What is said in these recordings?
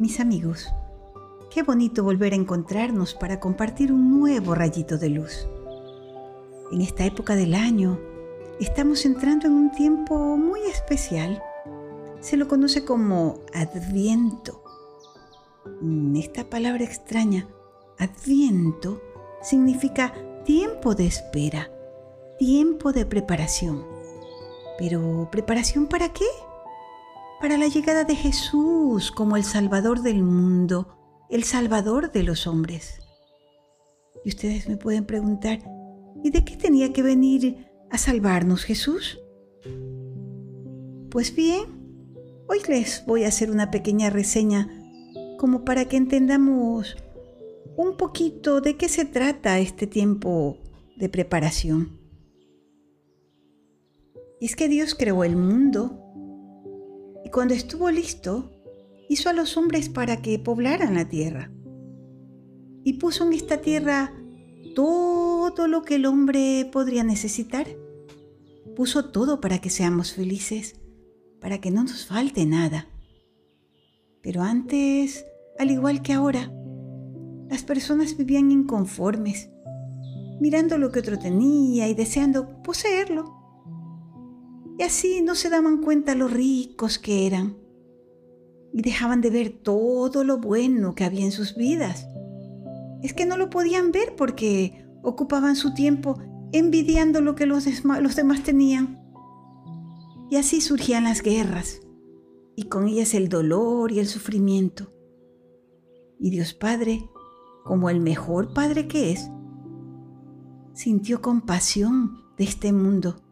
mis amigos. Qué bonito volver a encontrarnos para compartir un nuevo rayito de luz. En esta época del año estamos entrando en un tiempo muy especial. Se lo conoce como Adviento. Mm, esta palabra extraña, Adviento, significa tiempo de espera, tiempo de preparación. Pero ¿preparación para qué? Para la llegada de Jesús como el Salvador del mundo, el Salvador de los hombres. Y ustedes me pueden preguntar, ¿y de qué tenía que venir a salvarnos Jesús? Pues bien, hoy les voy a hacer una pequeña reseña como para que entendamos un poquito de qué se trata este tiempo de preparación. Y es que Dios creó el mundo cuando estuvo listo, hizo a los hombres para que poblaran la tierra. Y puso en esta tierra todo lo que el hombre podría necesitar. Puso todo para que seamos felices, para que no nos falte nada. Pero antes, al igual que ahora, las personas vivían inconformes, mirando lo que otro tenía y deseando poseerlo y así no se daban cuenta lo ricos que eran y dejaban de ver todo lo bueno que había en sus vidas. Es que no lo podían ver porque ocupaban su tiempo envidiando lo que los, los demás tenían. Y así surgían las guerras y con ellas el dolor y el sufrimiento. Y Dios Padre, como el mejor Padre que es, sintió compasión de este mundo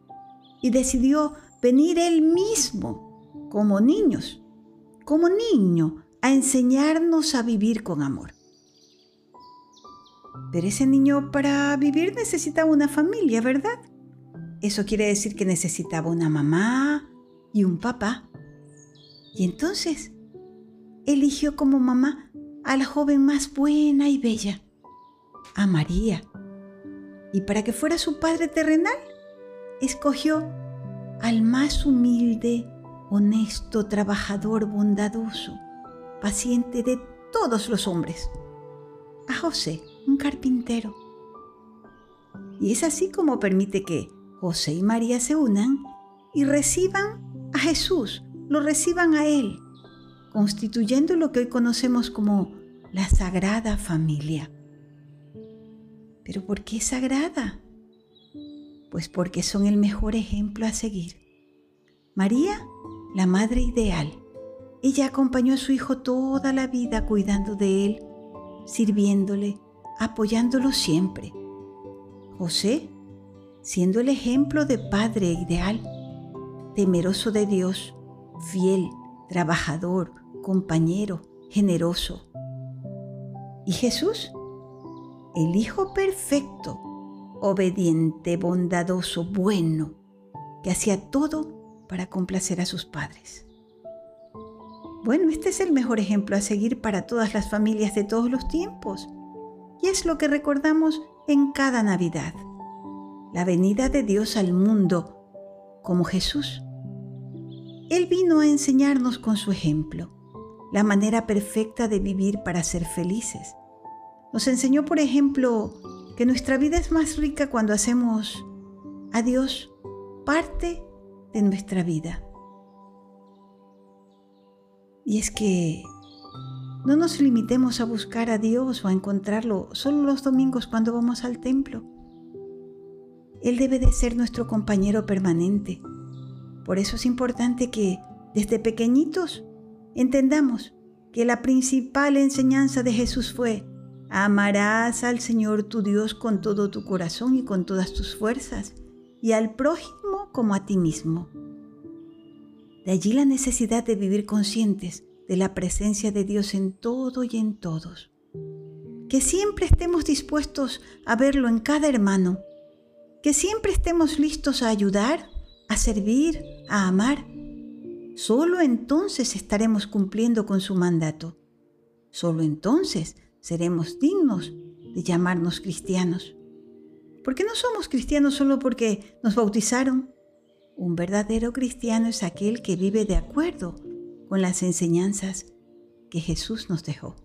y decidió venir él mismo como niños, como niño, a enseñarnos a vivir con amor. Pero ese niño para vivir necesitaba una familia, ¿verdad? Eso quiere decir que necesitaba una mamá y un papá. Y entonces eligió como mamá a la joven más buena y bella, a María. Y para que fuera su padre terrenal, escogió al más humilde, honesto, trabajador, bondadoso, paciente de todos los hombres, a José, un carpintero. Y es así como permite que José y María se unan y reciban a Jesús, lo reciban a Él, constituyendo lo que hoy conocemos como la Sagrada Familia. ¿Pero por qué sagrada? Pues porque son el mejor ejemplo a seguir. María, la madre ideal. Ella acompañó a su hijo toda la vida cuidando de él, sirviéndole, apoyándolo siempre. José, siendo el ejemplo de padre ideal, temeroso de Dios, fiel, trabajador, compañero, generoso. Y Jesús, el Hijo perfecto, obediente, bondadoso, bueno, que hacía todo para complacer a sus padres. Bueno, este es el mejor ejemplo a seguir para todas las familias de todos los tiempos. Y es lo que recordamos en cada Navidad. La venida de Dios al mundo como Jesús. Él vino a enseñarnos con su ejemplo la manera perfecta de vivir para ser felices. Nos enseñó, por ejemplo, que nuestra vida es más rica cuando hacemos a Dios parte de nuestra vida. Y es que no nos limitemos a buscar a Dios o a encontrarlo solo los domingos cuando vamos al templo. Él debe de ser nuestro compañero permanente. Por eso es importante que desde pequeñitos entendamos que la principal enseñanza de Jesús fue Amarás al Señor tu Dios con todo tu corazón y con todas tus fuerzas, y al prójimo como a ti mismo. De allí la necesidad de vivir conscientes de la presencia de Dios en todo y en todos. Que siempre estemos dispuestos a verlo en cada hermano. Que siempre estemos listos a ayudar, a servir, a amar. Solo entonces estaremos cumpliendo con su mandato. Solo entonces seremos dignos de llamarnos cristianos. Porque no somos cristianos solo porque nos bautizaron. Un verdadero cristiano es aquel que vive de acuerdo con las enseñanzas que Jesús nos dejó.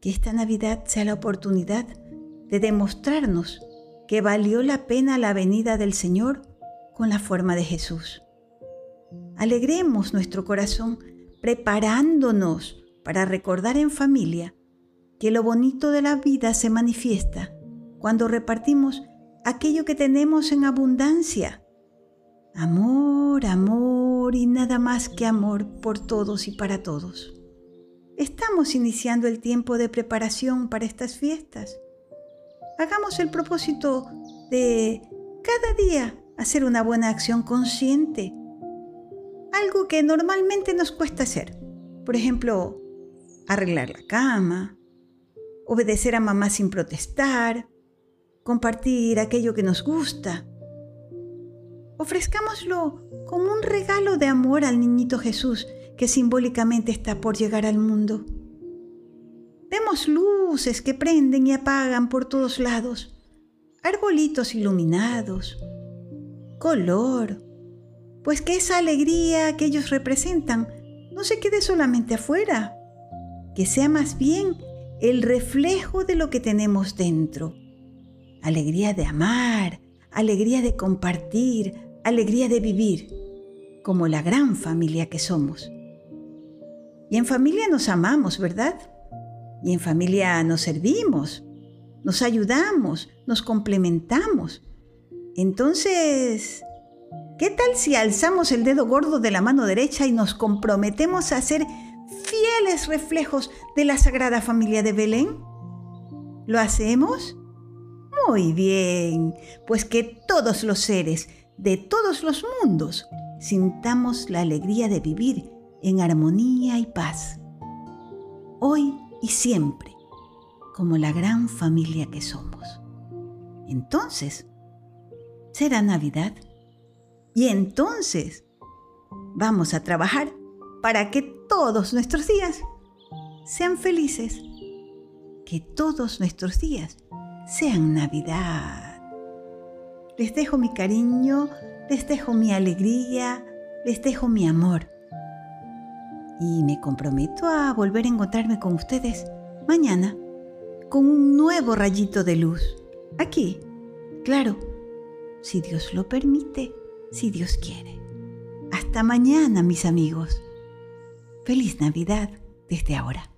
Que esta Navidad sea la oportunidad de demostrarnos que valió la pena la venida del Señor con la forma de Jesús. Alegremos nuestro corazón preparándonos para recordar en familia que lo bonito de la vida se manifiesta cuando repartimos aquello que tenemos en abundancia. Amor, amor y nada más que amor por todos y para todos. Estamos iniciando el tiempo de preparación para estas fiestas. Hagamos el propósito de cada día hacer una buena acción consciente. Algo que normalmente nos cuesta hacer. Por ejemplo, arreglar la cama, obedecer a mamá sin protestar, compartir aquello que nos gusta. Ofrezcámoslo como un regalo de amor al niñito Jesús que simbólicamente está por llegar al mundo. Vemos luces que prenden y apagan por todos lados, arbolitos iluminados, color, pues que esa alegría que ellos representan no se quede solamente afuera, que sea más bien el reflejo de lo que tenemos dentro alegría de amar, alegría de compartir, alegría de vivir, como la gran familia que somos. Y en familia nos amamos, ¿verdad? Y en familia nos servimos, nos ayudamos, nos complementamos. Entonces, ¿qué tal si alzamos el dedo gordo de la mano derecha y nos comprometemos a ser reflejos de la Sagrada Familia de Belén? ¿Lo hacemos? Muy bien, pues que todos los seres de todos los mundos sintamos la alegría de vivir en armonía y paz, hoy y siempre, como la gran familia que somos. Entonces, será Navidad y entonces vamos a trabajar para que todos nuestros días sean felices, que todos nuestros días sean Navidad. Les dejo mi cariño, les dejo mi alegría, les dejo mi amor. Y me comprometo a volver a encontrarme con ustedes mañana con un nuevo rayito de luz. Aquí, claro, si Dios lo permite, si Dios quiere. Hasta mañana, mis amigos. Feliz Navidad desde ahora.